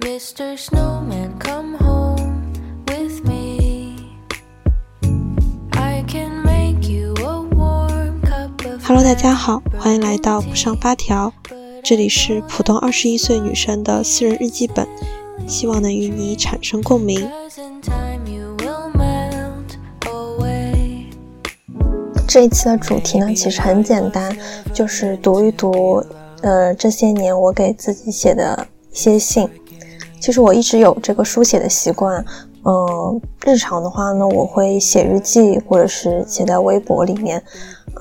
Mr Snowman come home with me。哈喽，大家好，欢迎来到不上发条。这里是普通十一岁女生的私人日记本，希望能与你产生共鸣。这一期的主题呢，其实很简单，就是读一读呃这些年我给自己写的一些信。其实我一直有这个书写的习惯，嗯、日常的话呢，我会写日记或者是写在微博里面，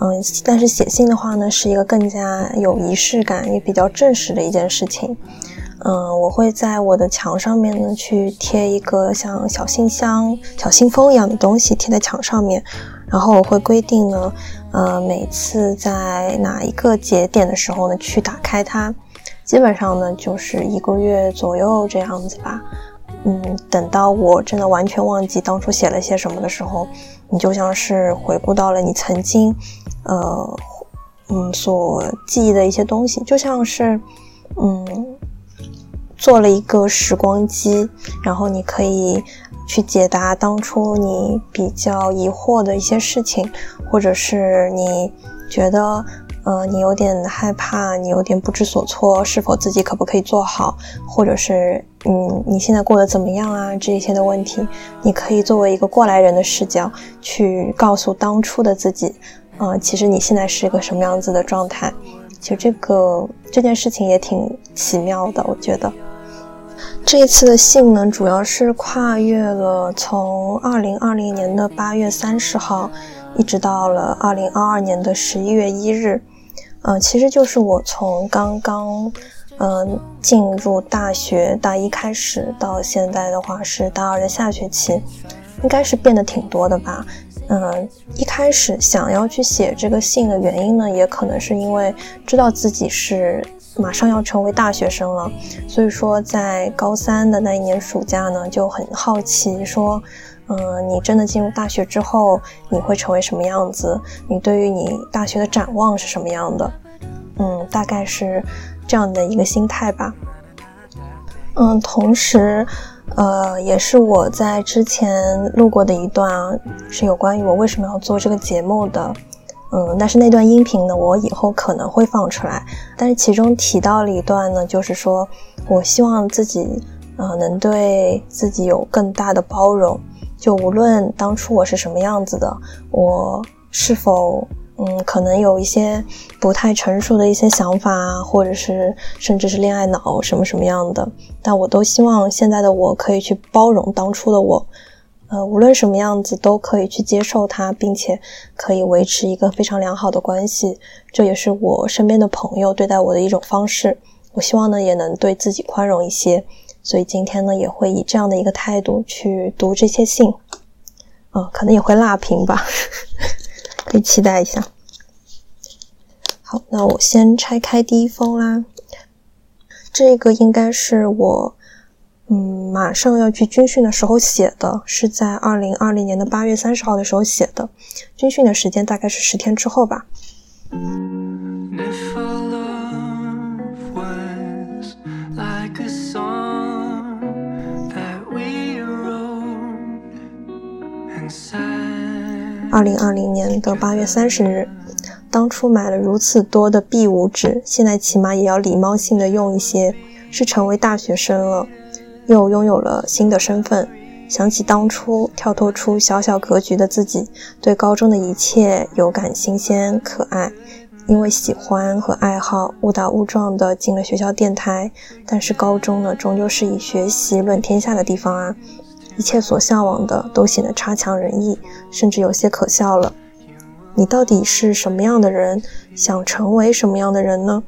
嗯、但是写信的话呢，是一个更加有仪式感也比较正式的一件事情。嗯，我会在我的墙上面呢去贴一个像小信箱、小信封一样的东西贴在墙上面，然后我会规定呢，呃，每次在哪一个节点的时候呢去打开它，基本上呢就是一个月左右这样子吧。嗯，等到我真的完全忘记当初写了些什么的时候，你就像是回顾到了你曾经，呃，嗯，所记忆的一些东西，就像是，嗯。做了一个时光机，然后你可以去解答当初你比较疑惑的一些事情，或者是你觉得，呃，你有点害怕，你有点不知所措，是否自己可不可以做好，或者是，嗯，你现在过得怎么样啊？这些的问题，你可以作为一个过来人的视角去告诉当初的自己，呃，其实你现在是一个什么样子的状态。其实这个这件事情也挺奇妙的，我觉得。这一次的信呢，主要是跨越了从二零二零年的八月三十号，一直到了二零二二年的十一月一日。呃，其实就是我从刚刚嗯、进入大学大一开始，到现在的话是大二的下学期，应该是变得挺多的吧。嗯，一开始想要去写这个信的原因呢，也可能是因为知道自己是马上要成为大学生了，所以说在高三的那一年暑假呢，就很好奇说，嗯，你真的进入大学之后，你会成为什么样子？你对于你大学的展望是什么样的？嗯，大概是这样的一个心态吧。嗯，同时。呃，也是我在之前录过的一段啊，是有关于我为什么要做这个节目的。嗯，但是那段音频呢，我以后可能会放出来。但是其中提到了一段呢，就是说我希望自己，呃，能对自己有更大的包容。就无论当初我是什么样子的，我是否。嗯，可能有一些不太成熟的一些想法，或者是甚至是恋爱脑什么什么样的，但我都希望现在的我可以去包容当初的我，呃，无论什么样子都可以去接受它，并且可以维持一个非常良好的关系。这也是我身边的朋友对待我的一种方式。我希望呢，也能对自己宽容一些。所以今天呢，也会以这样的一个态度去读这些信，嗯、可能也会辣评吧。可以期待一下。好，那我先拆开第一封啦。这个应该是我，嗯，马上要去军训的时候写的，是在二零二零年的八月三十号的时候写的。军训的时间大概是十天之后吧。If 二零二零年的八月三十日，当初买了如此多的 B 五纸，现在起码也要礼貌性的用一些。是成为大学生了，又拥有了新的身份。想起当初跳脱出小小格局的自己，对高中的一切有感新鲜可爱。因为喜欢和爱好，误打误撞的进了学校电台。但是高中呢，终究是以学习论天下的地方啊。一切所向往的都显得差强人意，甚至有些可笑了。你到底是什么样的人？想成为什么样的人呢？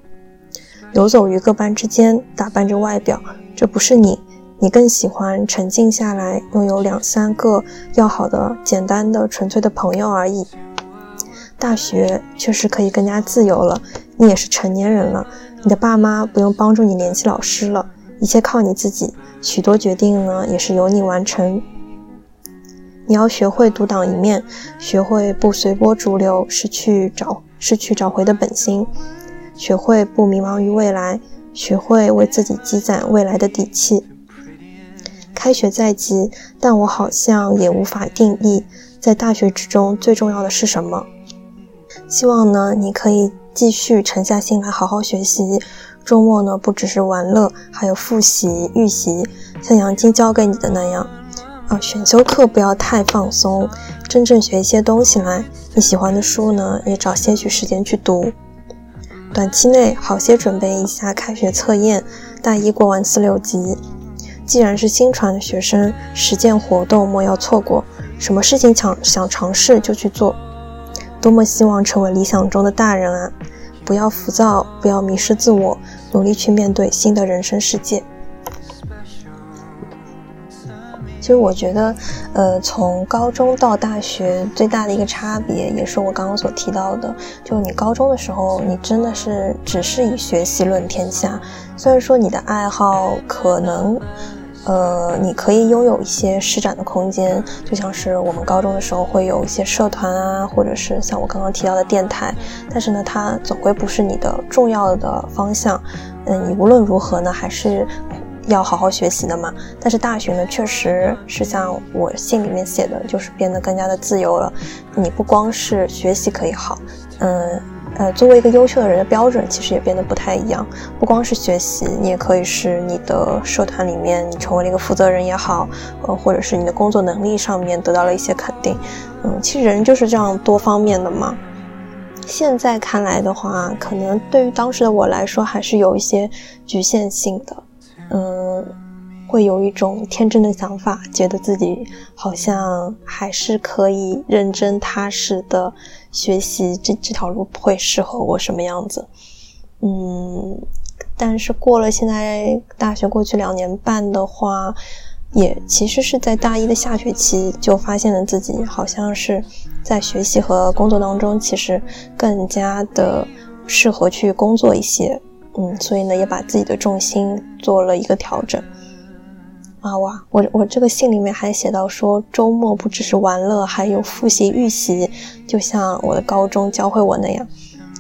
游走于各班之间，打扮着外表，这不是你。你更喜欢沉静下来，拥有两三个要好的、简单的、纯粹的朋友而已。大学确实可以更加自由了，你也是成年人了，你的爸妈不用帮助你联系老师了，一切靠你自己，许多决定呢也是由你完成。你要学会独当一面，学会不随波逐流，失去找失去找回的本心，学会不迷茫于未来，学会为自己积攒未来的底气。开学在即，但我好像也无法定义，在大学之中最重要的是什么。希望呢，你可以继续沉下心来好好学习。周末呢，不只是玩乐，还有复习、预习，像杨晶教给你的那样。啊，选修课不要太放松，真正学一些东西来。你喜欢的书呢，也找些许时间去读。短期内好些准备一下开学测验，大一过完四六级。既然是新传的学生，实践活动莫要错过。什么事情想想尝试就去做。多么希望成为理想中的大人啊！不要浮躁，不要迷失自我，努力去面对新的人生世界。其实我觉得，呃，从高中到大学最大的一个差别，也是我刚刚所提到的，就你高中的时候，你真的是只是以学习论天下。虽然说你的爱好可能，呃，你可以拥有一些施展的空间，就像是我们高中的时候会有一些社团啊，或者是像我刚刚提到的电台，但是呢，它总归不是你的重要的方向。嗯，你无论如何呢，还是。要好好学习的嘛，但是大学呢，确实是像我信里面写的，就是变得更加的自由了。你不光是学习可以好，嗯呃，作为一个优秀的人的标准，其实也变得不太一样。不光是学习，你也可以是你的社团里面，你成为了一个负责人也好，呃，或者是你的工作能力上面得到了一些肯定。嗯，其实人就是这样多方面的嘛。现在看来的话，可能对于当时的我来说，还是有一些局限性的。嗯，会有一种天真的想法，觉得自己好像还是可以认真踏实的学习，这这条路会适合我什么样子？嗯，但是过了现在大学过去两年半的话，也其实是在大一的下学期就发现了自己好像是在学习和工作当中，其实更加的适合去工作一些。嗯，所以呢，也把自己的重心做了一个调整。啊哇，我我这个信里面还写到说，周末不只是玩乐，还有复习预习，就像我的高中教会我那样。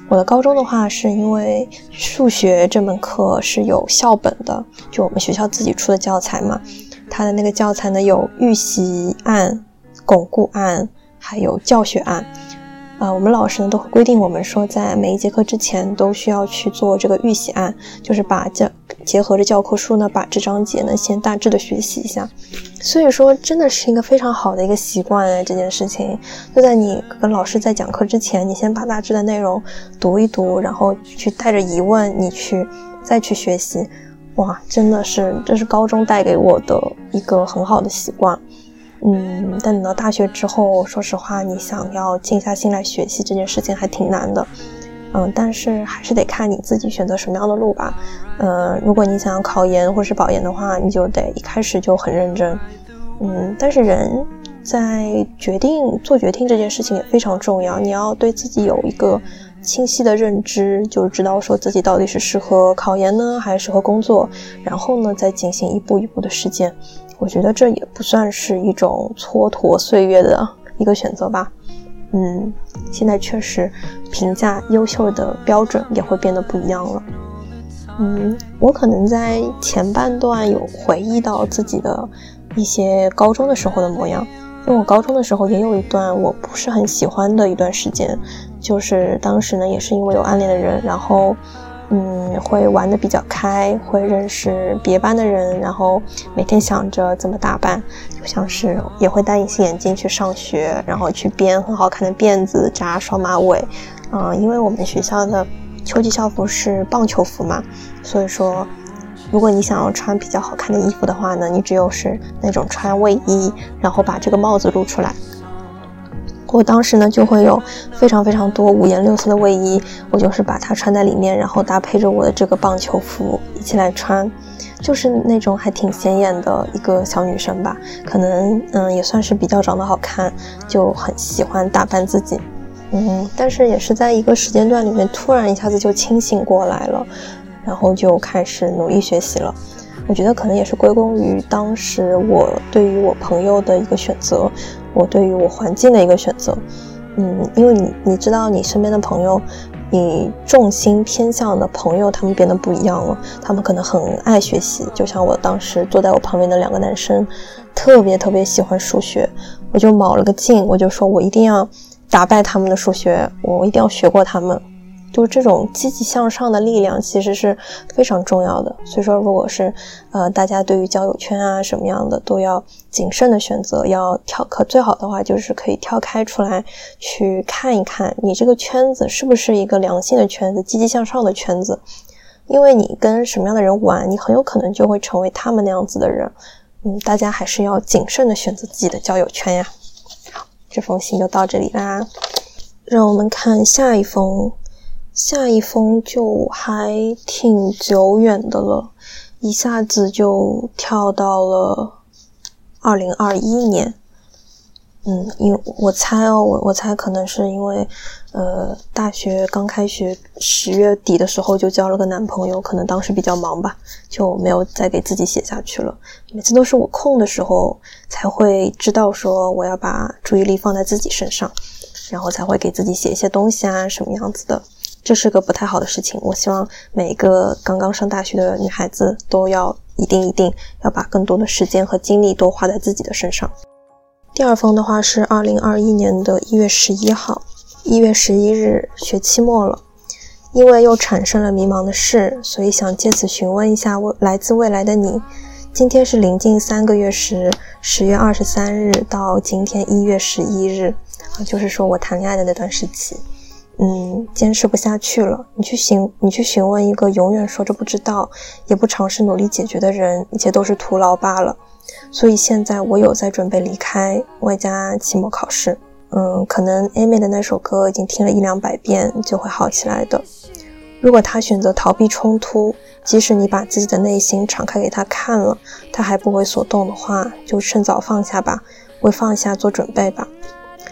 我的高中的话，是因为数学这门课是有校本的，就我们学校自己出的教材嘛。它的那个教材呢，有预习案、巩固案，还有教学案。啊，我们老师呢都会规定我们说，在每一节课之前都需要去做这个预习案，就是把教结合着教科书呢，把这章节呢先大致的学习一下。所以说，真的是一个非常好的一个习惯哎，这件事情就在你跟老师在讲课之前，你先把大致的内容读一读，然后去带着疑问你去再去学习。哇，真的是这是高中带给我的一个很好的习惯。嗯，但等到大学之后，说实话，你想要静下心来学习这件事情还挺难的。嗯，但是还是得看你自己选择什么样的路吧。嗯，如果你想要考研或是保研的话，你就得一开始就很认真。嗯，但是人在决定做决定这件事情也非常重要，你要对自己有一个清晰的认知，就知道说自己到底是适合考研呢，还是适合工作，然后呢再进行一步一步的实践。我觉得这也不算是一种蹉跎岁月的一个选择吧。嗯，现在确实评价优秀的标准也会变得不一样了。嗯，我可能在前半段有回忆到自己的一些高中的时候的模样，因为我高中的时候也有一段我不是很喜欢的一段时间，就是当时呢也是因为有暗恋的人，然后。嗯，会玩的比较开，会认识别班的人，然后每天想着怎么打扮，就像是也会戴隐形眼镜去上学，然后去编很好看的辫子，扎双马尾。嗯，因为我们学校的秋季校服是棒球服嘛，所以说，如果你想要穿比较好看的衣服的话呢，你只有是那种穿卫衣，然后把这个帽子露出来。我当时呢就会有非常非常多五颜六色的卫衣，我就是把它穿在里面，然后搭配着我的这个棒球服一起来穿，就是那种还挺显眼的一个小女生吧。可能嗯也算是比较长得好看，就很喜欢打扮自己。嗯，但是也是在一个时间段里面突然一下子就清醒过来了，然后就开始努力学习了。我觉得可能也是归功于当时我对于我朋友的一个选择。我对于我环境的一个选择，嗯，因为你你知道你身边的朋友，你重心偏向的朋友，他们变得不一样了。他们可能很爱学习，就像我当时坐在我旁边的两个男生，特别特别喜欢数学，我就卯了个劲，我就说我一定要打败他们的数学，我一定要学过他们。就是这种积极向上的力量，其实是非常重要的。所以说，如果是呃大家对于交友圈啊什么样的都要谨慎的选择，要跳可最好的话就是可以跳开出来去看一看，你这个圈子是不是一个良性的圈子、积极向上的圈子。因为你跟什么样的人玩，你很有可能就会成为他们那样子的人。嗯，大家还是要谨慎的选择自己的交友圈呀。好，这封信就到这里啦，让我们看下一封。下一封就还挺久远的了，一下子就跳到了二零二一年。嗯，因我猜哦，我我猜可能是因为，呃，大学刚开学十月底的时候就交了个男朋友，可能当时比较忙吧，就没有再给自己写下去了。每次都是我空的时候才会知道说我要把注意力放在自己身上，然后才会给自己写一些东西啊，什么样子的。这是个不太好的事情。我希望每一个刚刚上大学的女孩子都要一定一定要把更多的时间和精力都花在自己的身上。第二封的话是二零二一年的一月十一号，一月十一日，学期末了，因为又产生了迷茫的事，所以想借此询问一下未来自未来的你。今天是临近三个月时，十月二十三日到今天一月十一日，啊，就是说我谈恋爱的那段时期。嗯，坚持不下去了。你去询，你去询问一个永远说着不知道，也不尝试努力解决的人，一切都是徒劳罢了。所以现在我有在准备离开，外加期末考试。嗯，可能 Amy 的那首歌已经听了一两百遍，就会好起来的。如果他选择逃避冲突，即使你把自己的内心敞开给他看了，他还不为所动的话，就趁早放下吧，为放下做准备吧。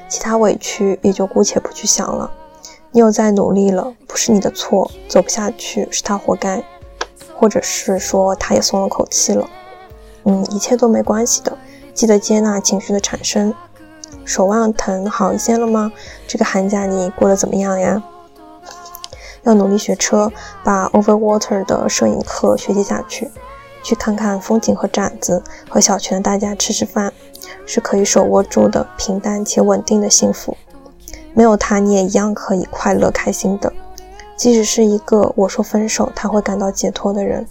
其他委屈也就姑且不去想了。你又在努力了，不是你的错，走不下去是他活该，或者是说他也松了口气了。嗯，一切都没关系的，记得接纳情绪的产生。手腕疼好一些了吗？这个寒假你过得怎么样呀？要努力学车，把 Overwater 的摄影课学习下去，去看看风景和展子，和小泉的大家吃吃饭，是可以手握住的平淡且稳定的幸福。没有他，你也一样可以快乐开心的。即使是一个我说分手他会感到解脱的人，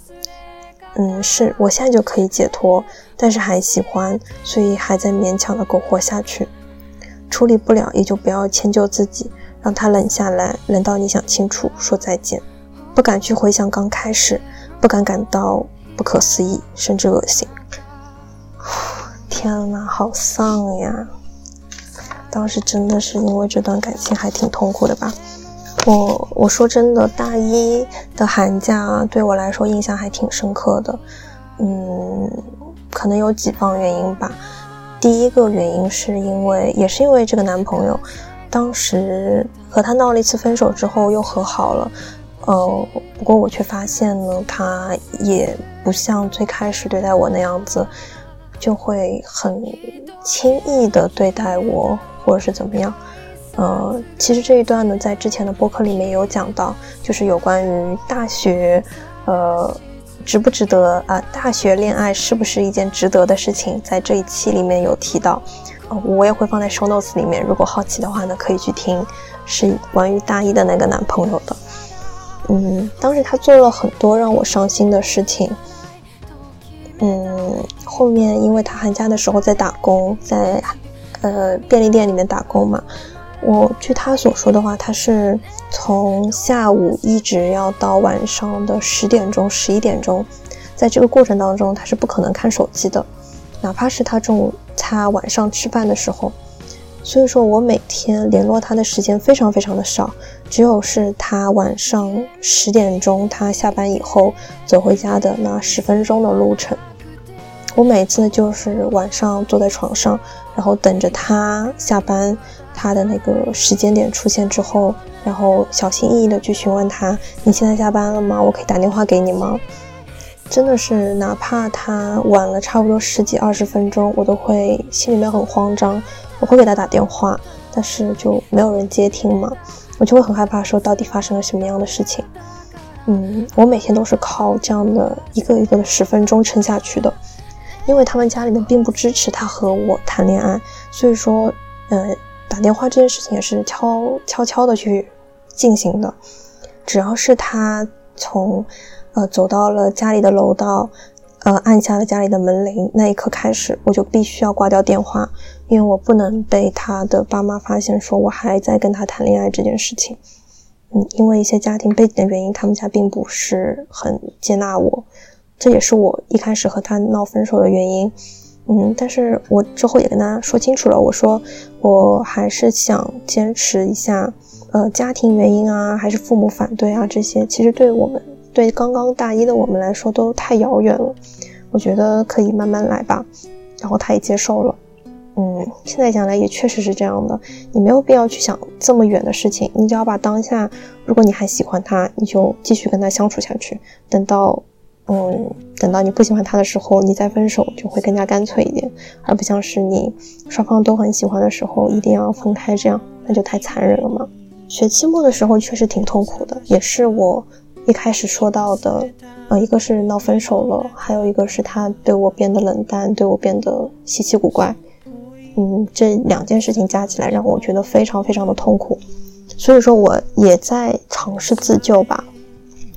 嗯，是我现在就可以解脱，但是还喜欢，所以还在勉强的苟活下去。处理不了也就不要迁就自己，让他冷下来，冷到你想清楚说再见，不敢去回想刚开始，不敢感到不可思议，甚至恶心。天呐，好丧呀！当时真的是因为这段感情还挺痛苦的吧。我我说真的，大一的寒假对我来说印象还挺深刻的。嗯，可能有几方原因吧。第一个原因是因为，也是因为这个男朋友，当时和他闹了一次分手之后又和好了。呃，不过我却发现呢，他也不像最开始对待我那样子，就会很轻易的对待我。或者是怎么样？呃，其实这一段呢，在之前的播客里面有讲到，就是有关于大学，呃，值不值得啊？大学恋爱是不是一件值得的事情？在这一期里面有提到，呃，我也会放在 show notes 里面。如果好奇的话呢，可以去听，是关于大一的那个男朋友的。嗯，当时他做了很多让我伤心的事情。嗯，后面因为他寒假的时候在打工，在。呃，便利店里面打工嘛，我据他所说的话，他是从下午一直要到晚上的十点钟、十一点钟，在这个过程当中，他是不可能看手机的，哪怕是他中午、他晚上吃饭的时候。所以说我每天联络他的时间非常非常的少，只有是他晚上十点钟他下班以后走回家的那十分钟的路程。我每次就是晚上坐在床上，然后等着他下班，他的那个时间点出现之后，然后小心翼翼的去询问他：“你现在下班了吗？我可以打电话给你吗？”真的是，哪怕他晚了差不多十几二十分钟，我都会心里面很慌张。我会给他打电话，但是就没有人接听嘛。我就会很害怕说到底发生了什么样的事情。嗯，我每天都是靠这样的一个一个的十分钟撑下去的，因为他们家里面并不支持他和我谈恋爱，所以说，呃，打电话这件事情也是悄悄悄的去进行的。只要是他从，呃，走到了家里的楼道，呃，按下了家里的门铃那一刻开始，我就必须要挂掉电话，因为我不能被他的爸妈发现说我还在跟他谈恋爱这件事情。嗯，因为一些家庭背景的原因，他们家并不是很接纳我，这也是我一开始和他闹分手的原因。嗯，但是我之后也跟他说清楚了，我说我还是想坚持一下，呃，家庭原因啊，还是父母反对啊，这些其实对我们，对刚刚大一的我们来说都太遥远了。我觉得可以慢慢来吧，然后他也接受了。嗯，现在想来也确实是这样的，你没有必要去想这么远的事情，你只要把当下，如果你还喜欢他，你就继续跟他相处下去，等到，嗯，等到你不喜欢他的时候，你再分手就会更加干脆一点，而不像是你双方都很喜欢的时候一定要分开，这样那就太残忍了嘛。学期末的时候确实挺痛苦的，也是我一开始说到的，呃，一个是闹分手了，还有一个是他对我变得冷淡，对我变得稀奇古怪。嗯，这两件事情加起来让我觉得非常非常的痛苦，所以说我也在尝试自救吧。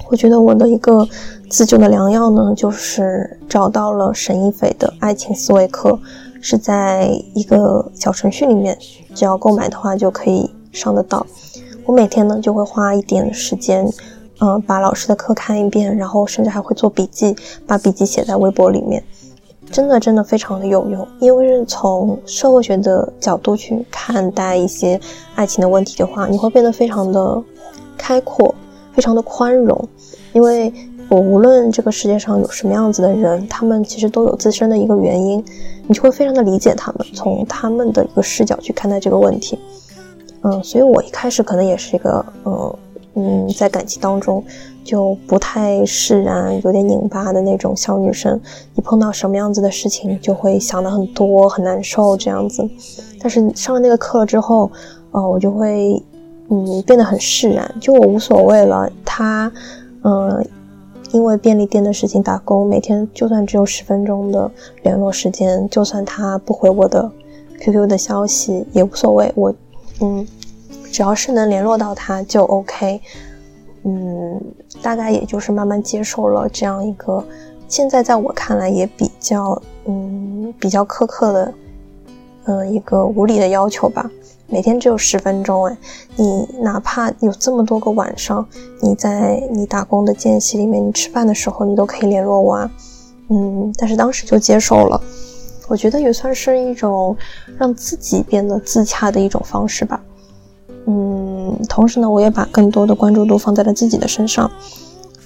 我觉得我的一个自救的良药呢，就是找到了沈一斐的《爱情思维课》，是在一个小程序里面，只要购买的话就可以上得到。我每天呢就会花一点时间，嗯，把老师的课看一遍，然后甚至还会做笔记，把笔记写在微博里面。真的真的非常的有用，因为是从社会学的角度去看待一些爱情的问题的话，你会变得非常的开阔，非常的宽容。因为我无论这个世界上有什么样子的人，他们其实都有自身的一个原因，你就会非常的理解他们，从他们的一个视角去看待这个问题。嗯，所以我一开始可能也是一个，嗯嗯，在感情当中。就不太释然，有点拧巴的那种小女生，一碰到什么样子的事情，就会想的很多，很难受这样子。但是上了那个课了之后，呃，我就会，嗯，变得很释然，就我无所谓了。他，嗯，因为便利店的事情打工，每天就算只有十分钟的联络时间，就算他不回我的 QQ 的消息也无所谓。我，嗯，只要是能联络到他就 OK。嗯，大概也就是慢慢接受了这样一个，现在在我看来也比较，嗯，比较苛刻的，嗯，一个无理的要求吧。每天只有十分钟，哎，你哪怕有这么多个晚上，你在你打工的间隙里面，你吃饭的时候，你都可以联络我啊。嗯，但是当时就接受了，我觉得也算是一种让自己变得自洽的一种方式吧。嗯，同时呢，我也把更多的关注度放在了自己的身上，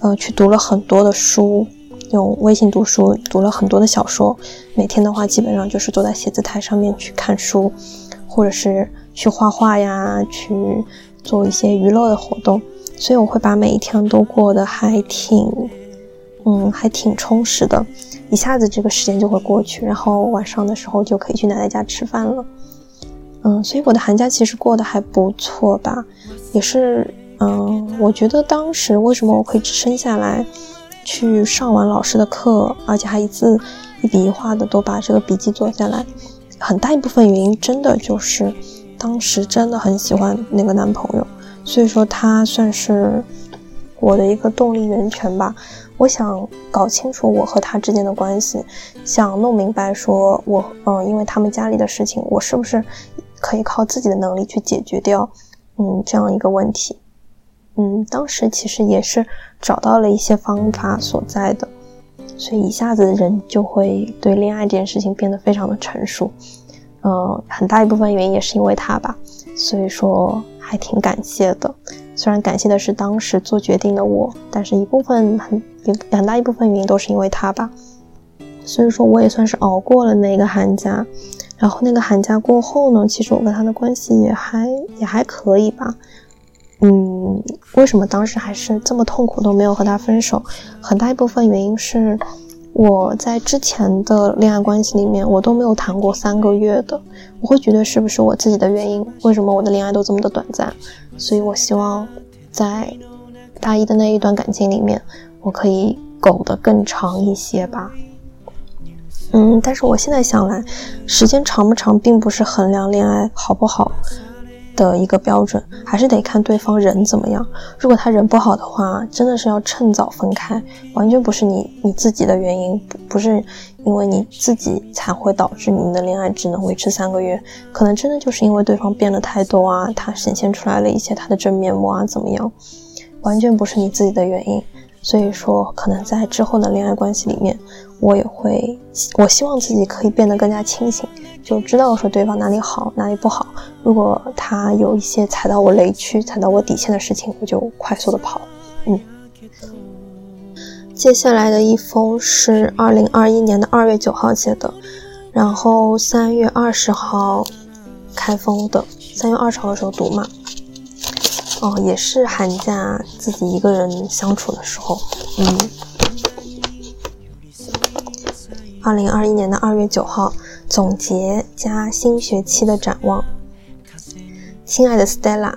呃，去读了很多的书，用微信读书读了很多的小说。每天的话，基本上就是坐在写字台上面去看书，或者是去画画呀，去做一些娱乐的活动。所以我会把每一天都过得还挺，嗯，还挺充实的。一下子这个时间就会过去，然后晚上的时候就可以去奶奶家吃饭了。嗯，所以我的寒假其实过得还不错吧，也是，嗯，我觉得当时为什么我可以支撑下来，去上完老师的课，而且还一字一笔一画的都把这个笔记做下来，很大一部分原因真的就是当时真的很喜欢那个男朋友，所以说他算是我的一个动力源泉吧。我想搞清楚我和他之间的关系，想弄明白说我，嗯，因为他们家里的事情，我是不是。可以靠自己的能力去解决掉，嗯，这样一个问题，嗯，当时其实也是找到了一些方法所在的，所以一下子人就会对恋爱这件事情变得非常的成熟，呃，很大一部分原因也是因为他吧，所以说还挺感谢的，虽然感谢的是当时做决定的我，但是一部分很很大一部分原因都是因为他吧，所以说我也算是熬过了那个寒假。然后那个寒假过后呢，其实我跟他的关系也还也还可以吧。嗯，为什么当时还是这么痛苦都没有和他分手？很大一部分原因是我在之前的恋爱关系里面，我都没有谈过三个月的，我会觉得是不是我自己的原因？为什么我的恋爱都这么的短暂？所以我希望在大一的那一段感情里面，我可以苟得更长一些吧。嗯，但是我现在想来，时间长不长并不是衡量恋爱好不好。的一个标准，还是得看对方人怎么样。如果他人不好的话，真的是要趁早分开，完全不是你你自己的原因，不不是因为你自己才会导致你们的恋爱只能维持三个月，可能真的就是因为对方变得太多啊，他显现出来了一些他的真面目啊，怎么样，完全不是你自己的原因。所以说，可能在之后的恋爱关系里面，我也会，我希望自己可以变得更加清醒，就知道说对方哪里好，哪里不好。如果他有一些踩到我雷区、踩到我底线的事情，我就快速的跑。嗯。接下来的一封是二零二一年的二月九号写的，然后三月二十号开封的，三月二十号的时候读嘛。哦，也是寒假自己一个人相处的时候，嗯。二零二一年的二月九号，总结加新学期的展望。亲爱的 Stella，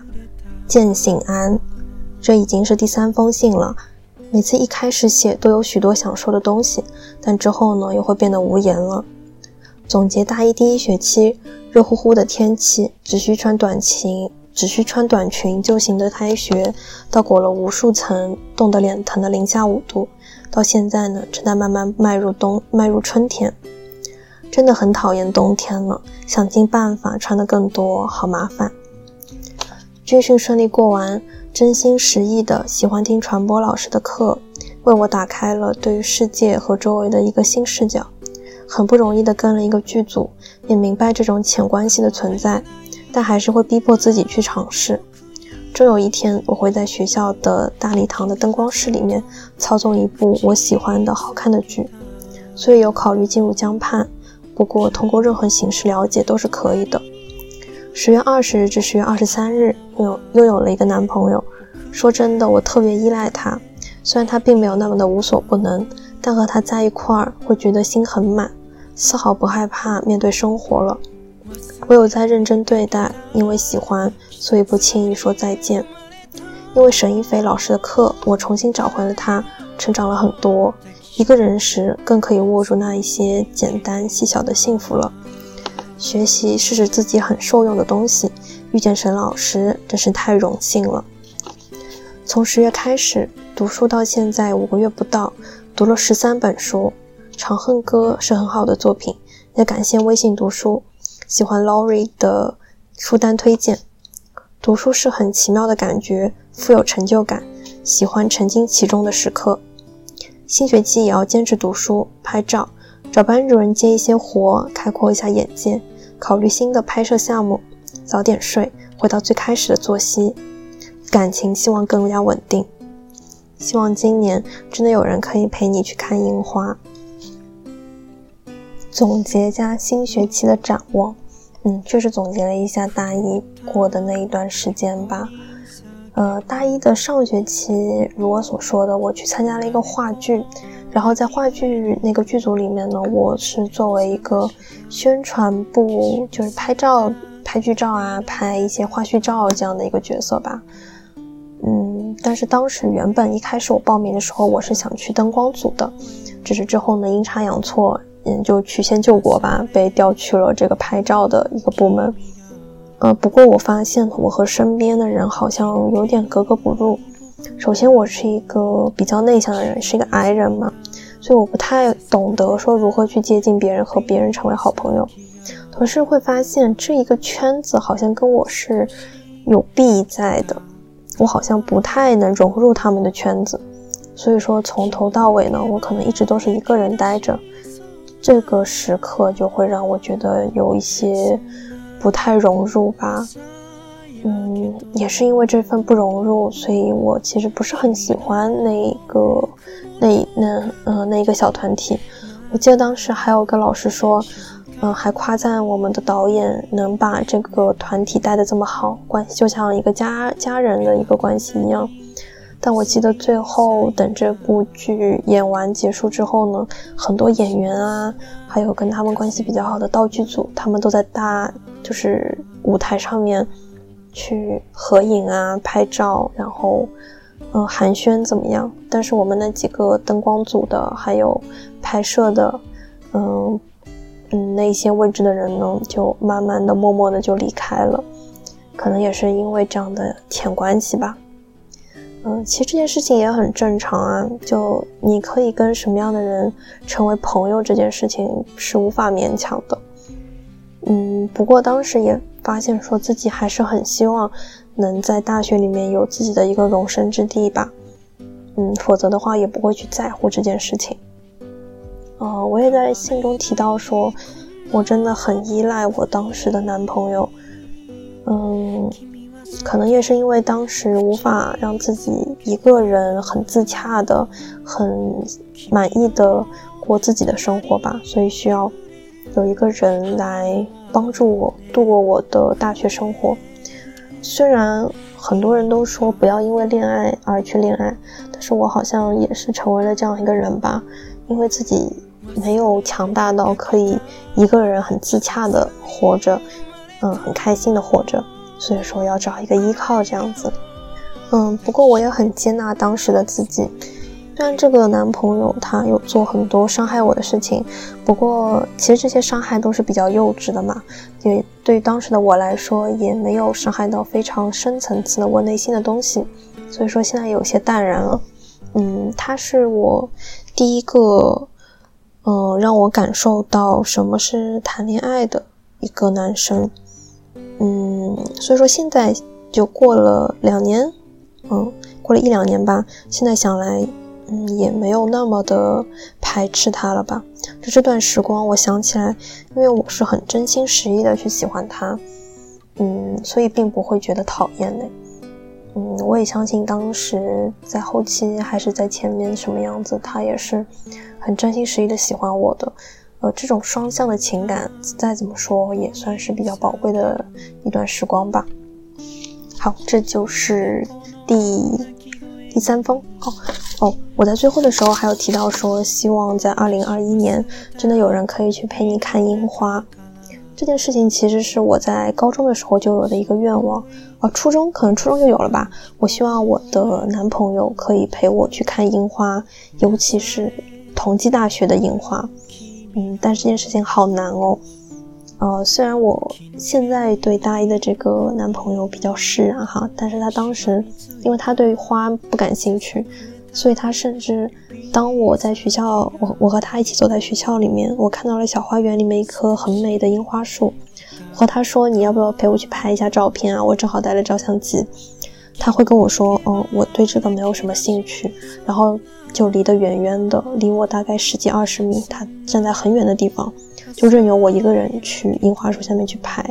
见醒安，这已经是第三封信了。每次一开始写都有许多想说的东西，但之后呢又会变得无言了。总结大一第一学期，热乎乎的天气，只需穿短裙。只需穿短裙就行的开学，到裹了无数层、冻得脸疼的零下五度，到现在呢，正在慢慢迈入冬、迈入春天。真的很讨厌冬天了，想尽办法穿的更多，好麻烦。军训顺利过完，真心实意的喜欢听传播老师的课，为我打开了对于世界和周围的一个新视角。很不容易的跟了一个剧组，也明白这种浅关系的存在。但还是会逼迫自己去尝试。终有一天，我会在学校的大礼堂的灯光室里面操纵一部我喜欢的好看的剧。所以有考虑进入江畔，不过通过任何形式了解都是可以的。十月二十日至十月二十三日，又又有了一个男朋友。说真的，我特别依赖他，虽然他并没有那么的无所不能，但和他在一块儿会觉得心很满，丝毫不害怕面对生活了。我有在认真对待，因为喜欢，所以不轻易说再见。因为沈一菲老师的课，我重新找回了他，成长了很多。一个人时，更可以握住那一些简单细小的幸福了。学习是使自己很受用的东西，遇见沈老师真是太荣幸了。从十月开始读书到现在五个月不到，读了十三本书，《长恨歌》是很好的作品，也感谢微信读书。喜欢 Laurie 的书单推荐，读书是很奇妙的感觉，富有成就感，喜欢沉浸其中的时刻。新学期也要坚持读书、拍照，找班主任接一些活，开阔一下眼界，考虑新的拍摄项目。早点睡，回到最开始的作息。感情希望更加稳定，希望今年真的有人可以陪你去看樱花。总结加新学期的展望，嗯，就是总结了一下大一过的那一段时间吧。呃，大一的上学期，如我所说的，我去参加了一个话剧，然后在话剧那个剧组里面呢，我是作为一个宣传部，就是拍照、拍剧照啊，拍一些花絮照这样的一个角色吧。嗯，但是当时原本一开始我报名的时候，我是想去灯光组的，只是之后呢，阴差阳错。就曲线救国吧，被调去了这个拍照的一个部门。呃，不过我发现我和身边的人好像有点格格不入。首先，我是一个比较内向的人，是一个矮人嘛，所以我不太懂得说如何去接近别人，和别人成为好朋友。同时会发现这一个圈子好像跟我是有弊在的，我好像不太能融入他们的圈子。所以说，从头到尾呢，我可能一直都是一个人待着。这个时刻就会让我觉得有一些不太融入吧，嗯，也是因为这份不融入，所以我其实不是很喜欢那一个那那嗯那一个小团体。我记得当时还有个老师说，嗯，还夸赞我们的导演能把这个团体带的这么好，关系就像一个家家人的一个关系一样。但我记得最后等这部剧演完结束之后呢，很多演员啊，还有跟他们关系比较好的道具组，他们都在大就是舞台上面去合影啊、拍照，然后嗯寒暄怎么样？但是我们那几个灯光组的，还有拍摄的，嗯嗯那些位置的人呢，就慢慢的、默默的就离开了。可能也是因为这样的浅关系吧，嗯，其实这件事情也很正常啊。就你可以跟什么样的人成为朋友，这件事情是无法勉强的。嗯，不过当时也发现说自己还是很希望能在大学里面有自己的一个容身之地吧。嗯，否则的话也不会去在乎这件事情。呃，我也在信中提到说，我真的很依赖我当时的男朋友。嗯，可能也是因为当时无法让自己一个人很自洽的、很满意的过自己的生活吧，所以需要有一个人来帮助我度过我的大学生活。虽然很多人都说不要因为恋爱而去恋爱，但是我好像也是成为了这样一个人吧，因为自己没有强大到可以一个人很自洽的活着。嗯，很开心的活着，所以说要找一个依靠这样子。嗯，不过我也很接纳当时的自己，虽然这个男朋友他有做很多伤害我的事情，不过其实这些伤害都是比较幼稚的嘛，也对当时的我来说也没有伤害到非常深层次的我内心的东西，所以说现在有些淡然了。嗯，他是我第一个，嗯，让我感受到什么是谈恋爱的一个男生。嗯，所以说现在就过了两年，嗯，过了一两年吧。现在想来，嗯，也没有那么的排斥他了吧。就这段时光，我想起来，因为我是很真心实意的去喜欢他，嗯，所以并不会觉得讨厌的。嗯，我也相信当时在后期还是在前面什么样子，他也是很真心实意的喜欢我的。呃，这种双向的情感，再怎么说也算是比较宝贵的一段时光吧。好，这就是第第三封。哦哦，我在最后的时候还有提到说，希望在二零二一年真的有人可以去陪你看樱花。这件事情其实是我在高中的时候就有的一个愿望，啊，初中可能初中就有了吧。我希望我的男朋友可以陪我去看樱花，尤其是同济大学的樱花。嗯，但这件事情好难哦。呃，虽然我现在对大一的这个男朋友比较释然哈，但是他当时，因为他对花不感兴趣，所以他甚至当我在学校，我我和他一起走在学校里面，我看到了小花园里面一棵很美的樱花树，和他说你要不要陪我去拍一下照片啊？我正好带了照相机。他会跟我说，哦，我对这个没有什么兴趣，然后就离得远远的，离我大概十几二十米，他站在很远的地方，就任由我一个人去樱花树下面去拍，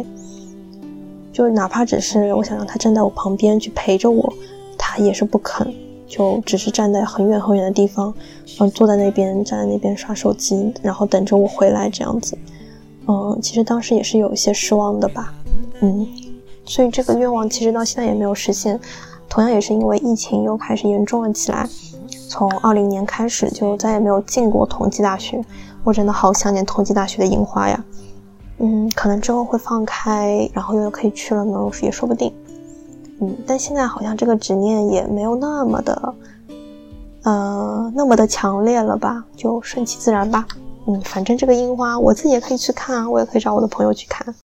就哪怕只是我想让他站在我旁边去陪着我，他也是不肯，就只是站在很远很远的地方，嗯，坐在那边，站在那边刷手机，然后等着我回来这样子，嗯，其实当时也是有一些失望的吧，嗯。所以这个愿望其实到现在也没有实现，同样也是因为疫情又开始严重了起来，从二零年开始就再也没有进过同济大学，我真的好想念同济大学的樱花呀，嗯，可能之后会放开，然后又可以去了呢，也说不定，嗯，但现在好像这个执念也没有那么的，呃，那么的强烈了吧，就顺其自然吧，嗯，反正这个樱花我自己也可以去看啊，我也可以找我的朋友去看。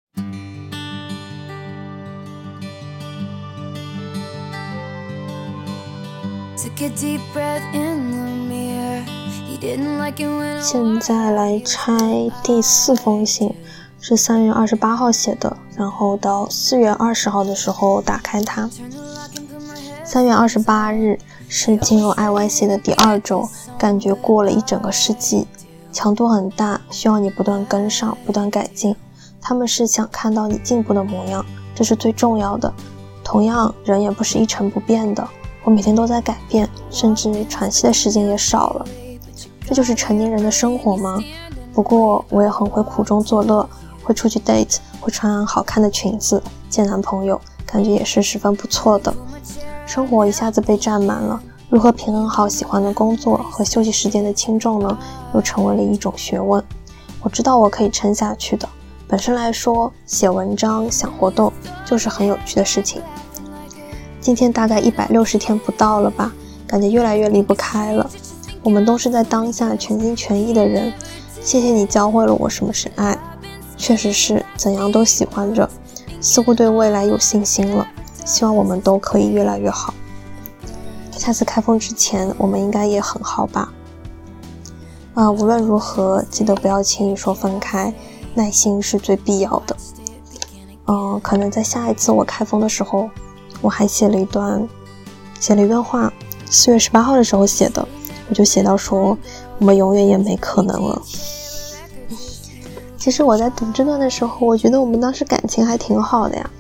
现在来拆第四封信，是三月二十八号写的，然后到四月二十号的时候打开它。三月二十八日是进入 IYC 的第二周，感觉过了一整个世纪，强度很大，需要你不断跟上，不断改进。他们是想看到你进步的模样，这是最重要的。同样，人也不是一成不变的。我每天都在改变，甚至喘息的时间也少了。这就是成年人的生活吗？不过我也很会苦中作乐，会出去 date，会穿好看的裙子，见男朋友，感觉也是十分不错的。生活一下子被占满了，如何平衡好喜欢的工作和休息时间的轻重呢？又成为了一种学问。我知道我可以撑下去的。本身来说，写文章、想活动就是很有趣的事情。今天大概一百六十天不到了吧，感觉越来越离不开了。我们都是在当下全心全意的人。谢谢你教会了我什么是爱，确实是怎样都喜欢着，似乎对未来有信心了。希望我们都可以越来越好。下次开封之前，我们应该也很好吧？啊，无论如何，记得不要轻易说分开，耐心是最必要的。嗯，可能在下一次我开封的时候，我还写了一段，写了一段话，四月十八号的时候写的。我就写到说，我们永远也没可能了。其实我在读这段的时候，我觉得我们当时感情还挺好的呀。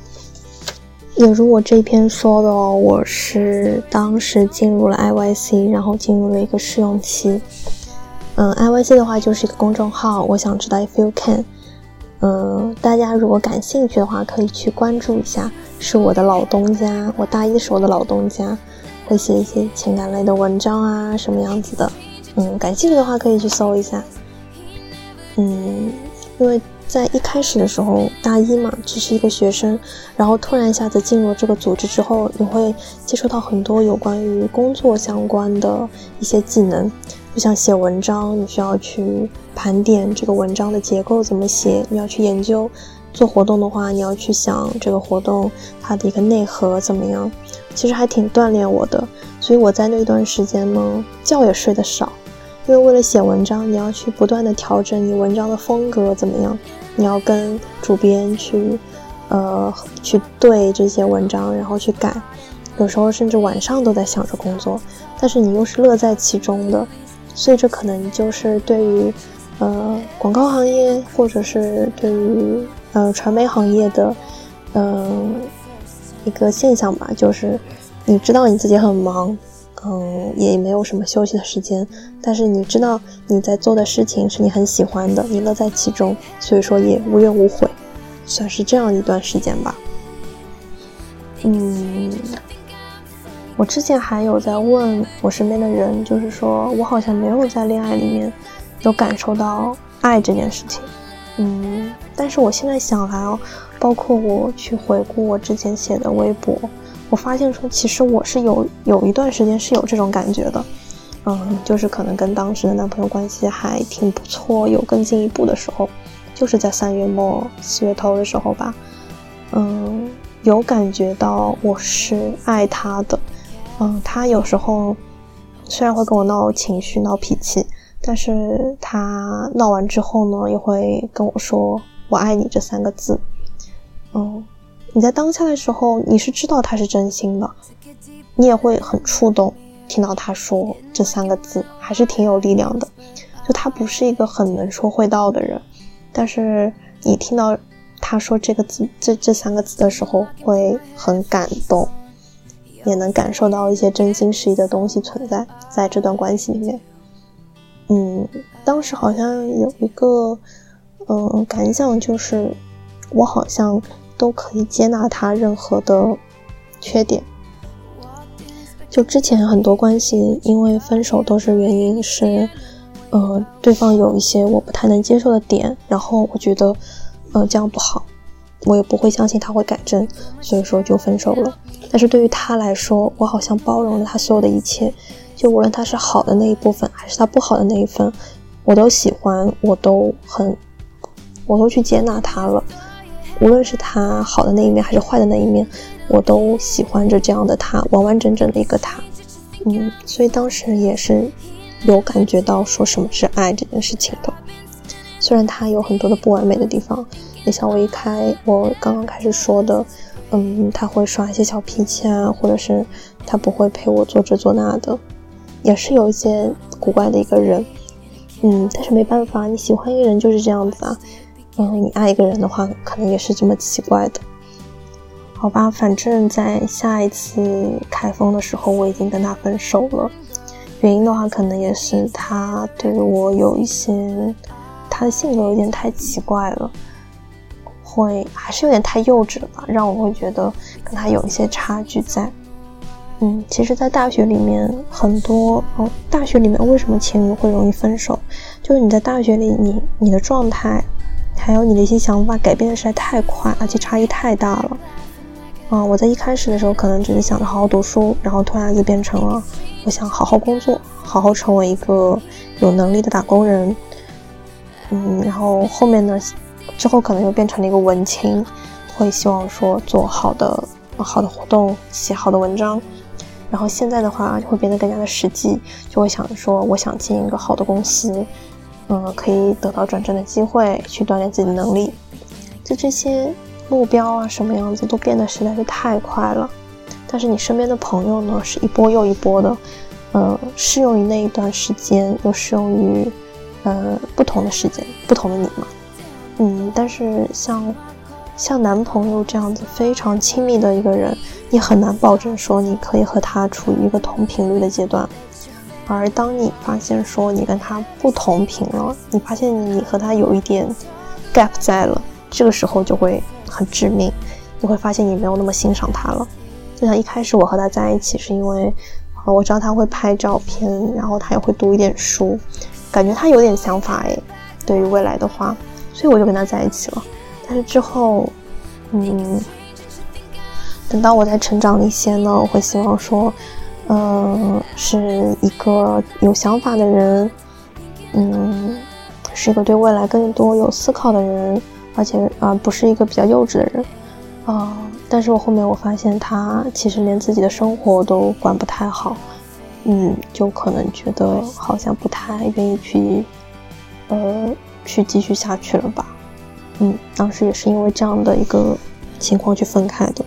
也如我这篇说的哦，我是当时进入了 IYC，然后进入了一个试用期。嗯，IYC 的话就是一个公众号，我想知道 if you can。嗯，大家如果感兴趣的话，可以去关注一下，是我的老东家，我大一时候的老东家。会写一些情感类的文章啊，什么样子的？嗯，感兴趣的话可以去搜一下。嗯，因为在一开始的时候，大一嘛，只是一个学生，然后突然一下子进入这个组织之后，你会接触到很多有关于工作相关的一些技能，就像写文章，你需要去盘点这个文章的结构怎么写，你要去研究；做活动的话，你要去想这个活动它的一个内核怎么样。其实还挺锻炼我的，所以我在那段时间呢，觉也睡得少，因为为了写文章，你要去不断的调整你文章的风格怎么样，你要跟主编去，呃，去对这些文章，然后去改，有时候甚至晚上都在想着工作，但是你又是乐在其中的，所以这可能就是对于，呃，广告行业或者是对于呃传媒行业的，嗯。一个现象吧，就是你知道你自己很忙，嗯，也没有什么休息的时间，但是你知道你在做的事情是你很喜欢的，你乐在其中，所以说也无怨无悔，算是这样一段时间吧。嗯，我之前还有在问我身边的人，就是说我好像没有在恋爱里面有感受到爱这件事情，嗯，但是我现在想来哦。包括我去回顾我之前写的微博，我发现说，其实我是有有一段时间是有这种感觉的，嗯，就是可能跟当时的男朋友关系还挺不错，有更进一步的时候，就是在三月末四月头的时候吧，嗯，有感觉到我是爱他的，嗯，他有时候虽然会跟我闹情绪、闹脾气，但是他闹完之后呢，也会跟我说“我爱你”这三个字。嗯，你在当下的时候，你是知道他是真心的，你也会很触动，听到他说这三个字，还是挺有力量的。就他不是一个很能说会道的人，但是你听到他说这个字，这这三个字的时候，会很感动，也能感受到一些真心实意的东西存在在这段关系里面。嗯，当时好像有一个嗯感想，就是我好像。都可以接纳他任何的缺点。就之前很多关系，因为分手都是原因是，呃，对方有一些我不太能接受的点，然后我觉得，呃，这样不好，我也不会相信他会改正，所以说就分手了。但是对于他来说，我好像包容了他所有的一切，就无论他是好的那一部分，还是他不好的那一份，我都喜欢，我都很，我都去接纳他了。无论是他好的那一面还是坏的那一面，我都喜欢着这样的他，完完整整的一个他。嗯，所以当时也是有感觉到说什么是爱这件事情的。虽然他有很多的不完美的地方，也像我一开我刚刚开始说的，嗯，他会耍一些小脾气啊，或者是他不会陪我做这做那的，也是有一些古怪的一个人。嗯，但是没办法，你喜欢一个人就是这样子啊。因为，你爱一个人的话，可能也是这么奇怪的，好吧？反正，在下一次开封的时候，我已经跟他分手了。原因的话，可能也是他对我有一些，他的性格有点太奇怪了，会还是有点太幼稚了吧，让我会觉得跟他有一些差距在。嗯，其实，在大学里面，很多哦，大学里面为什么情侣会容易分手？就是你在大学里，你你的状态，还有你的一些想法改变的实在太快，而且差异太大了。啊，我在一开始的时候，可能只是想着好好读书，然后突然就变成了我想好好工作，好好成为一个有能力的打工人。嗯，然后后面呢，之后可能又变成了一个文青，会希望说做好的好的活动，写好的文章。然后现在的话，就会变得更加的实际，就会想说，我想进一个好的公司，嗯，可以得到转正的机会，去锻炼自己的能力。就这些。目标啊，什么样子都变得实在是太快了。但是你身边的朋友呢，是一波又一波的，呃，适用于那一段时间，又适用于呃不同的时间，不同的你嘛。嗯，但是像像男朋友这样子非常亲密的一个人，你很难保证说你可以和他处于一个同频率的阶段。而当你发现说你跟他不同频了，你发现你和他有一点 gap 在了，这个时候就会。很致命，你会发现你没有那么欣赏他了。就像一开始我和他在一起，是因为我知道他会拍照片，然后他也会读一点书，感觉他有点想法诶，对于未来的话，所以我就跟他在一起了。但是之后，嗯，等到我再成长一些呢，我会希望说，嗯，是一个有想法的人，嗯，是一个对未来更多有思考的人。而且啊，不是一个比较幼稚的人，啊，但是我后面我发现他其实连自己的生活都管不太好，嗯，就可能觉得好像不太愿意去，呃，去继续下去了吧，嗯，当时也是因为这样的一个情况去分开的，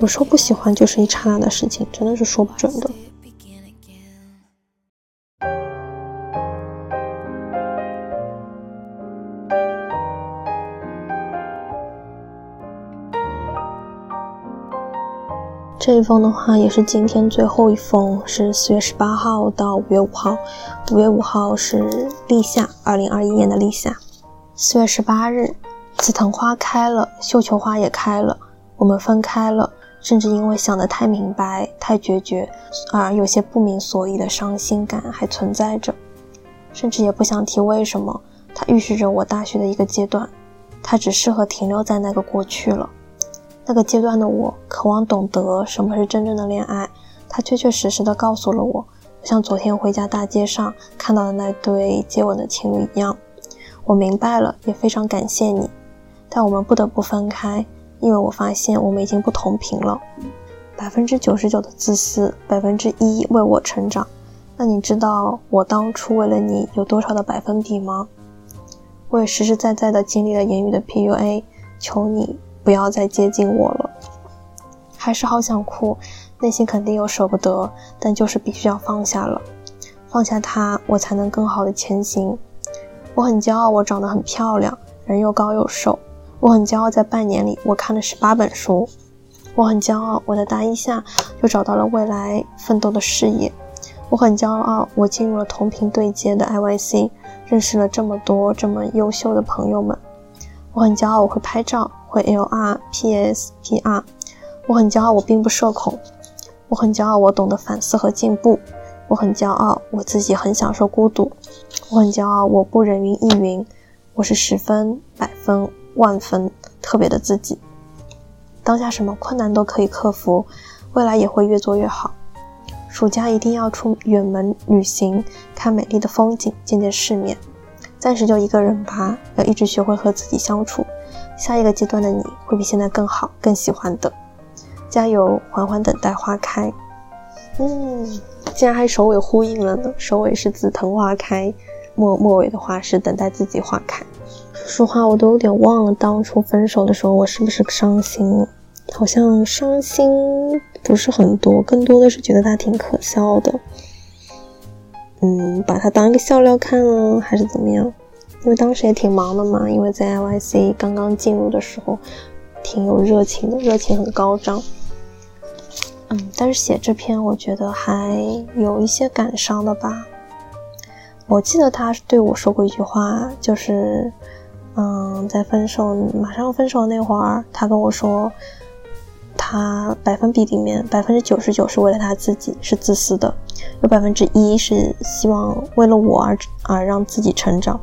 有时候不喜欢就是一刹那的事情，真的是说不准的。这一封的话也是今天最后一封，是四月十八号到五月五号。五月五号是立夏，二零二一年的立夏。四月十八日，紫藤花开了，绣球花也开了，我们分开了。甚至因为想得太明白、太决绝，而有些不明所以的伤心感还存在着。甚至也不想提为什么，它预示着我大学的一个阶段，它只适合停留在那个过去了。那个阶段的我，渴望懂得什么是真正的恋爱。他确确实实的告诉了我，像昨天回家大街上看到的那对接吻的情侣一样。我明白了，也非常感谢你。但我们不得不分开，因为我发现我们已经不同频了。百分之九十九的自私，百分之一为我成长。那你知道我当初为了你有多少的百分比吗？我也实实在在的经历了言语的 PUA，求你。不要再接近我了，还是好想哭，内心肯定有舍不得，但就是必须要放下了，放下他，我才能更好的前行。我很骄傲，我长得很漂亮，人又高又瘦。我很骄傲，在半年里我看了十八本书。我很骄傲，我在大一下就找到了未来奋斗的事业。我很骄傲，我进入了同频对接的 IYC，认识了这么多这么优秀的朋友们。我很骄傲，我会拍照。会 L R P S P R，我很骄傲，我并不社恐。我很骄傲，我懂得反思和进步。我很骄傲，我自己很享受孤独。我很骄傲，我不人云亦云。我是十分、百分、万分特别的自己。当下什么困难都可以克服，未来也会越做越好。暑假一定要出远门旅行，看美丽的风景，见见世面。暂时就一个人吧，要一直学会和自己相处。下一个阶段的你会比现在更好，更喜欢的。加油，缓缓等待花开。嗯，竟然还首尾呼应了呢。首尾是紫藤花开，末末尾的话是等待自己花开。说实话，我都有点忘了当初分手的时候我是不是伤心了。好像伤心不是很多，更多的是觉得他挺可笑的。嗯，把他当一个笑料看了，还是怎么样？因为当时也挺忙的嘛，因为在 IYC 刚刚进入的时候，挺有热情的，热情很高涨。嗯，但是写这篇我觉得还有一些感伤的吧。我记得他对我说过一句话，就是，嗯，在分手马上要分手那会儿，他跟我说，他百分比里面百分之九十九是为了他自己，是自私的，有百分之一是希望为了我而而让自己成长。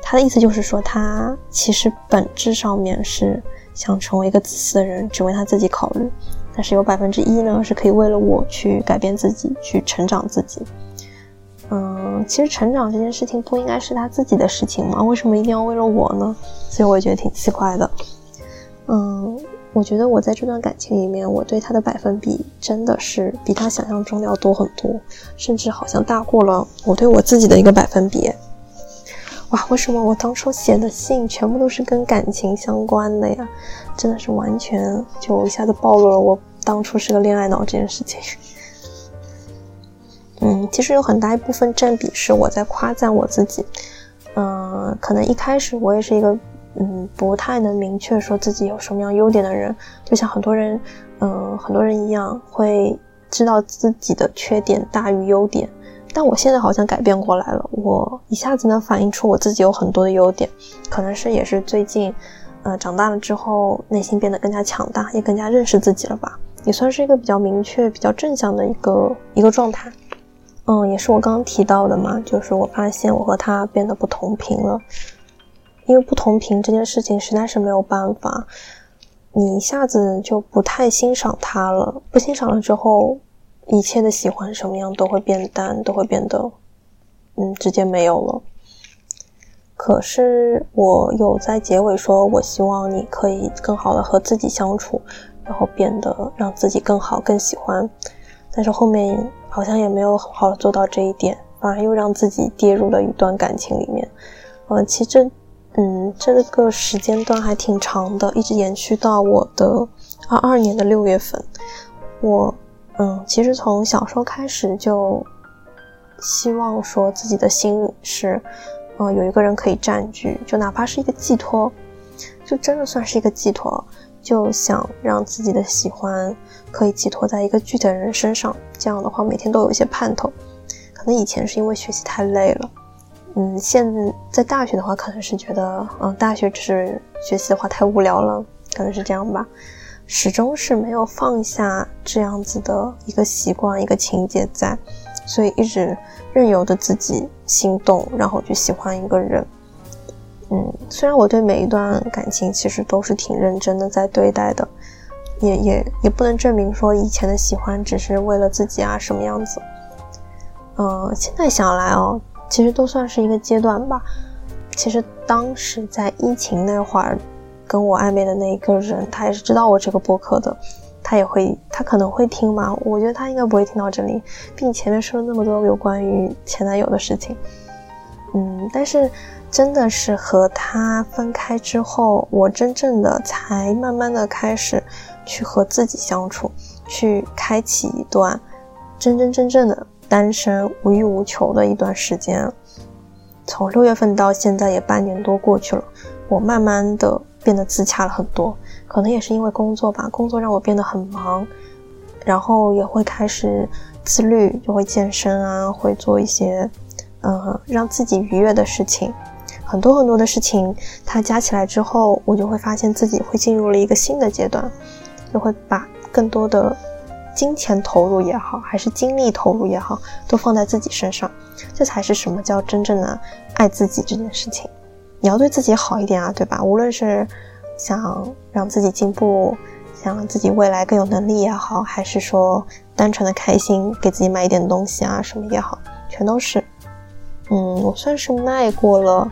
他的意思就是说，他其实本质上面是想成为一个自私的人，只为他自己考虑。但是有百分之一呢，是可以为了我去改变自己，去成长自己。嗯，其实成长这件事情不应该是他自己的事情吗？为什么一定要为了我呢？所以我觉得挺奇怪的。嗯，我觉得我在这段感情里面，我对他的百分比真的是比他想象中的要多很多，甚至好像大过了我对我自己的一个百分比。哇，为什么我当初写的信全部都是跟感情相关的呀？真的是完全就一下子暴露了我当初是个恋爱脑这件事情。嗯，其实有很大一部分占比是我在夸赞我自己。嗯，可能一开始我也是一个嗯不太能明确说自己有什么样优点的人，就像很多人嗯很多人一样，会知道自己的缺点大于优点。但我现在好像改变过来了，我一下子能反映出我自己有很多的优点，可能是也是最近，呃，长大了之后内心变得更加强大，也更加认识自己了吧，也算是一个比较明确、比较正向的一个一个状态。嗯，也是我刚刚提到的嘛，就是我发现我和他变得不同频了，因为不同频这件事情实在是没有办法，你一下子就不太欣赏他了，不欣赏了之后。一切的喜欢什么样都会变淡，都会变得，嗯，直接没有了。可是我有在结尾说，我希望你可以更好的和自己相处，然后变得让自己更好、更喜欢。但是后面好像也没有很好做到这一点，反而又让自己跌入了一段感情里面。呃，其实这，嗯，这个时间段还挺长的，一直延续到我的二二年的六月份，我。嗯，其实从小时候开始就希望说自己的心是，嗯，有一个人可以占据，就哪怕是一个寄托，就真的算是一个寄托，就想让自己的喜欢可以寄托在一个具体的人身上。这样的话，每天都有一些盼头。可能以前是因为学习太累了，嗯，现在大学的话，可能是觉得，嗯，大学只是学习的话太无聊了，可能是这样吧。始终是没有放下这样子的一个习惯、一个情节在，所以一直任由着自己心动，然后去喜欢一个人。嗯，虽然我对每一段感情其实都是挺认真的在对待的，也也也不能证明说以前的喜欢只是为了自己啊什么样子。嗯，现在想来哦，其实都算是一个阶段吧。其实当时在疫情那会儿。跟我暧昧的那一个人，他也是知道我这个播客的，他也会，他可能会听嘛。我觉得他应该不会听到这里，并前面说了那么多有关于前男友的事情。嗯，但是真的是和他分开之后，我真正的才慢慢的开始去和自己相处，去开启一段真真正正的单身无欲无求的一段时间。从六月份到现在也半年多过去了，我慢慢的。变得自洽了很多，可能也是因为工作吧。工作让我变得很忙，然后也会开始自律，就会健身啊，会做一些嗯让自己愉悦的事情。很多很多的事情，它加起来之后，我就会发现自己会进入了一个新的阶段，就会把更多的金钱投入也好，还是精力投入也好，都放在自己身上。这才是什么叫真正的爱自己这件事情。你要对自己好一点啊，对吧？无论是想让自己进步，想让自己未来更有能力也好，还是说单纯的开心，给自己买一点东西啊什么也好，全都是。嗯，我算是迈过了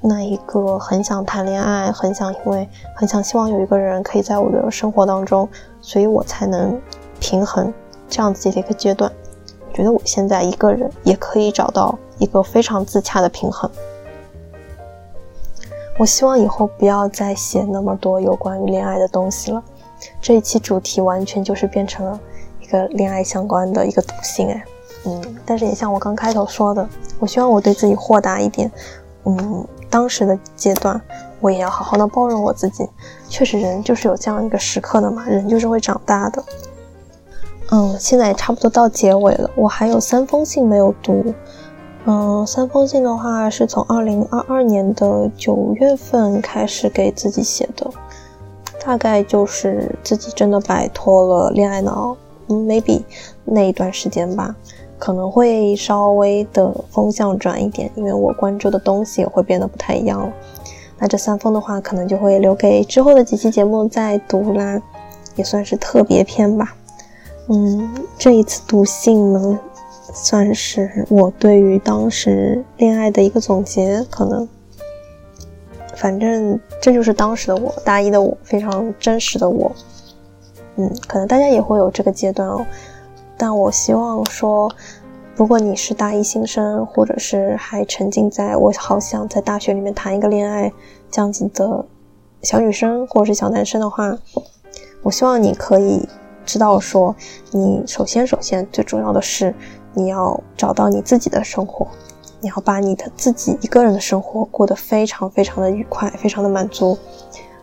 那一个很想谈恋爱，很想因为很想希望有一个人可以在我的生活当中，所以我才能平衡这样子的一个阶段。我觉得我现在一个人也可以找到一个非常自洽的平衡。我希望以后不要再写那么多有关于恋爱的东西了。这一期主题完全就是变成了一个恋爱相关的一个读心哎，嗯，但是也像我刚开头说的，我希望我对自己豁达一点，嗯，当时的阶段我也要好好的包容我自己。确实，人就是有这样一个时刻的嘛，人就是会长大的。嗯，现在也差不多到结尾了，我还有三封信没有读。嗯，三封信的话是从二零二二年的九月份开始给自己写的，大概就是自己真的摆脱了恋爱脑，，maybe 那一段时间吧，可能会稍微的风向转一点，因为我关注的东西也会变得不太一样了。那这三封的话，可能就会留给之后的几期节目再读啦，也算是特别篇吧。嗯，这一次读信呢，算是我对于当时恋爱的一个总结，可能。反正这就是当时的我，大一的我，非常真实的我。嗯，可能大家也会有这个阶段哦。但我希望说，如果你是大一新生，或者是还沉浸在我好想在大学里面谈一个恋爱这样子的小女生或者是小男生的话，我希望你可以知道说，你首先首先最重要的是你要找到你自己的生活。你要把你的自己一个人的生活过得非常非常的愉快，非常的满足。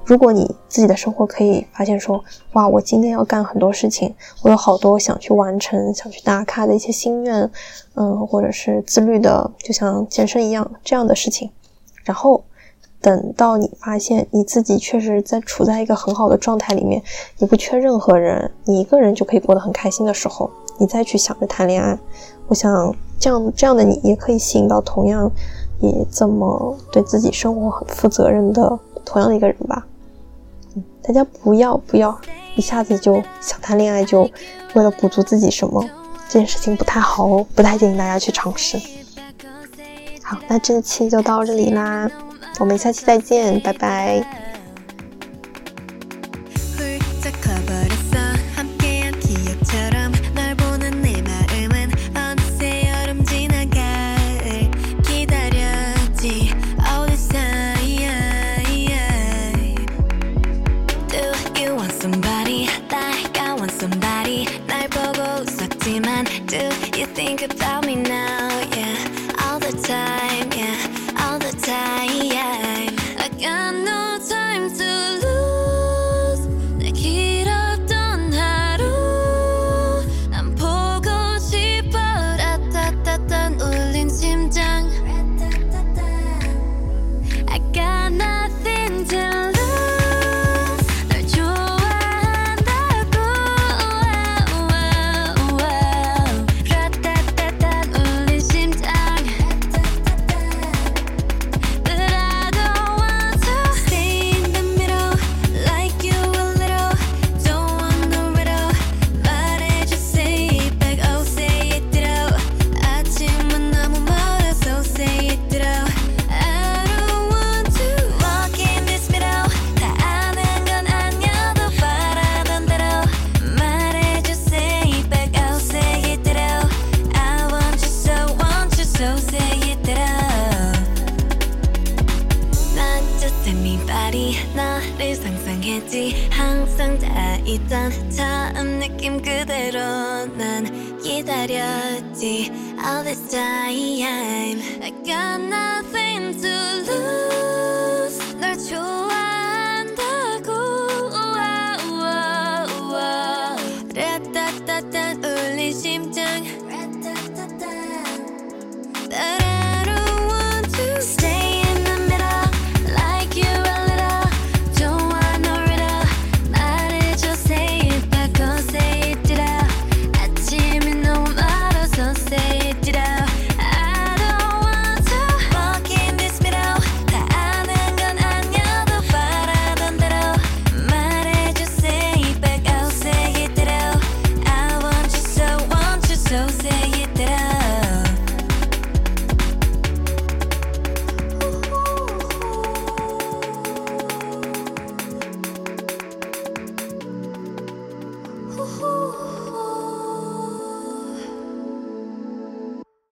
如果你自己的生活可以发现说，哇，我今天要干很多事情，我有好多想去完成、想去打卡的一些心愿，嗯，或者是自律的，就像健身一样这样的事情。然后等到你发现你自己确实在处在一个很好的状态里面，你不缺任何人，你一个人就可以过得很开心的时候，你再去想着谈恋爱，我想。这样这样的你也可以吸引到同样也这么对自己生活很负责任的同样的一个人吧。大家不要不要一下子就想谈恋爱，就为了补足自己什么，这件事情不太好哦，不太建议大家去尝试。好，那这期就到这里啦，我们下期再见，拜拜。